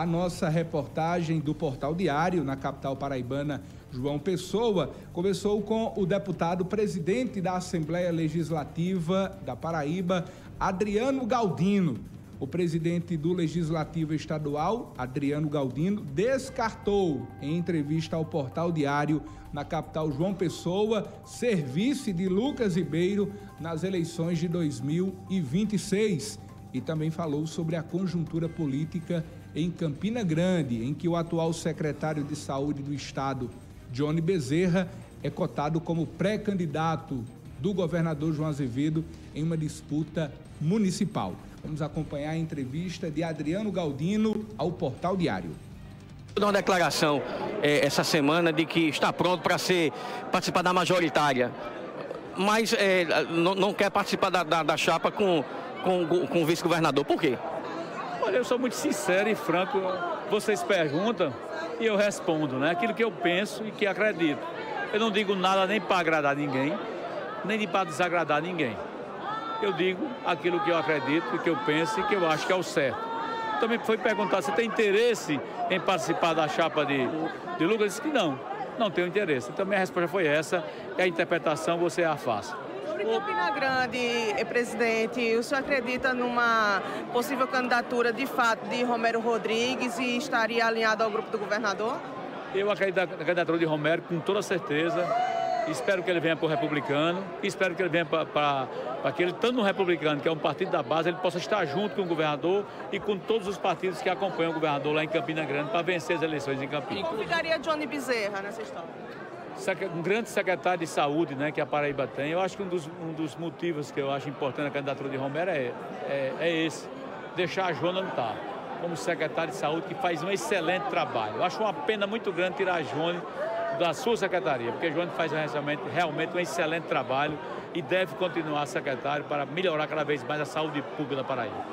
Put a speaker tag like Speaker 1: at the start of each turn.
Speaker 1: a nossa reportagem do Portal Diário, na capital paraibana, João Pessoa, começou com o deputado presidente da Assembleia Legislativa da Paraíba, Adriano Galdino. O presidente do Legislativo Estadual, Adriano Galdino, descartou, em entrevista ao Portal Diário, na capital João Pessoa, serviço de Lucas Ribeiro nas eleições de 2026 e também falou sobre a conjuntura política em Campina Grande, em que o atual secretário de Saúde do Estado, Johnny Bezerra, é cotado como pré-candidato do governador João Azevedo em uma disputa municipal. Vamos acompanhar a entrevista de Adriano Galdino ao Portal Diário.
Speaker 2: Dar uma declaração é, essa semana de que está pronto para ser participar da majoritária, mas é, não, não, quer participar da, da, da chapa com, com, com o vice-governador. Por quê?
Speaker 3: Olha, eu sou muito sincero e franco. Vocês perguntam e eu respondo, né? Aquilo que eu penso e que acredito. Eu não digo nada nem para agradar ninguém, nem para desagradar ninguém. Eu digo aquilo que eu acredito e que eu penso e que eu acho que é o certo. Também foi perguntar se tem interesse em participar da chapa de, de Lucas. disse que não, não tenho interesse. Então minha resposta foi essa e a interpretação você a faça.
Speaker 4: Sobre Campina Grande, eh, presidente, o senhor acredita numa possível candidatura de fato de Romero Rodrigues e estaria alinhado ao grupo do governador?
Speaker 3: Eu acredito na candidatura de Romero com toda certeza. Espero que ele venha para o republicano, espero que ele venha para aquele, tanto no republicano, que é um partido da base, ele possa estar junto com o governador e com todos os partidos que acompanham o governador lá em Campina Grande para vencer as eleições em Campina.
Speaker 4: E como ficaria Johnny Bezerra nessa história?
Speaker 3: um grande secretário de saúde né, que a Paraíba tem. Eu acho que um dos, um dos motivos que eu acho importante na candidatura de Romero é, é, é esse, deixar a Jona não estar, como secretário de saúde, que faz um excelente trabalho. Eu acho uma pena muito grande tirar a Jone da sua secretaria, porque Jone faz realmente, realmente um excelente trabalho e deve continuar secretário para melhorar cada vez mais a saúde pública da Paraíba.